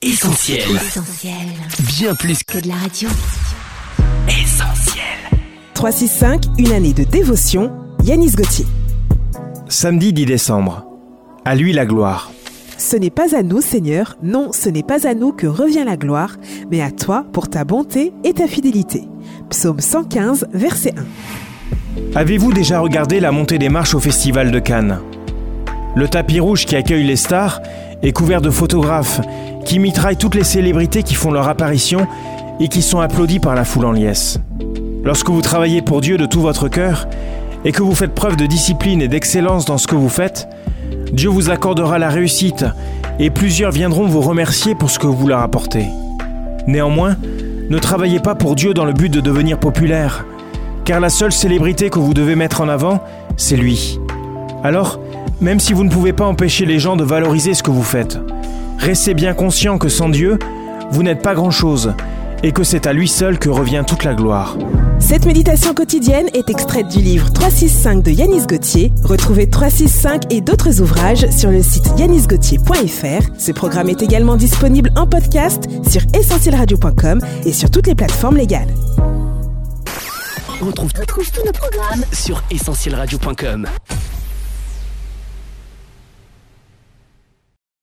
Essentiel. Essentiel. Bien plus Que de la radio. qu'essentiel. 365, une année de dévotion, Yanis Gauthier. Samedi 10 décembre. À lui la gloire. Ce n'est pas à nous, Seigneur, non, ce n'est pas à nous que revient la gloire, mais à toi pour ta bonté et ta fidélité. Psaume 115, verset 1. Avez-vous déjà regardé la montée des marches au Festival de Cannes? Le tapis rouge qui accueille les stars est couvert de photographes qui mitraillent toutes les célébrités qui font leur apparition et qui sont applaudis par la foule en liesse. Lorsque vous travaillez pour Dieu de tout votre cœur et que vous faites preuve de discipline et d'excellence dans ce que vous faites, Dieu vous accordera la réussite et plusieurs viendront vous remercier pour ce que vous leur apportez. Néanmoins, ne travaillez pas pour Dieu dans le but de devenir populaire, car la seule célébrité que vous devez mettre en avant, c'est lui. Alors, même si vous ne pouvez pas empêcher les gens de valoriser ce que vous faites, restez bien conscient que sans Dieu, vous n'êtes pas grand-chose et que c'est à lui seul que revient toute la gloire. Cette méditation quotidienne est extraite du livre 365 de Yanis Gauthier. Retrouvez 365 et d'autres ouvrages sur le site yanisgauthier.fr. Ce programme est également disponible en podcast sur essentielradio.com et sur toutes les plateformes légales. On retrouve, Retrouve tous nos programmes sur essentielradio.com.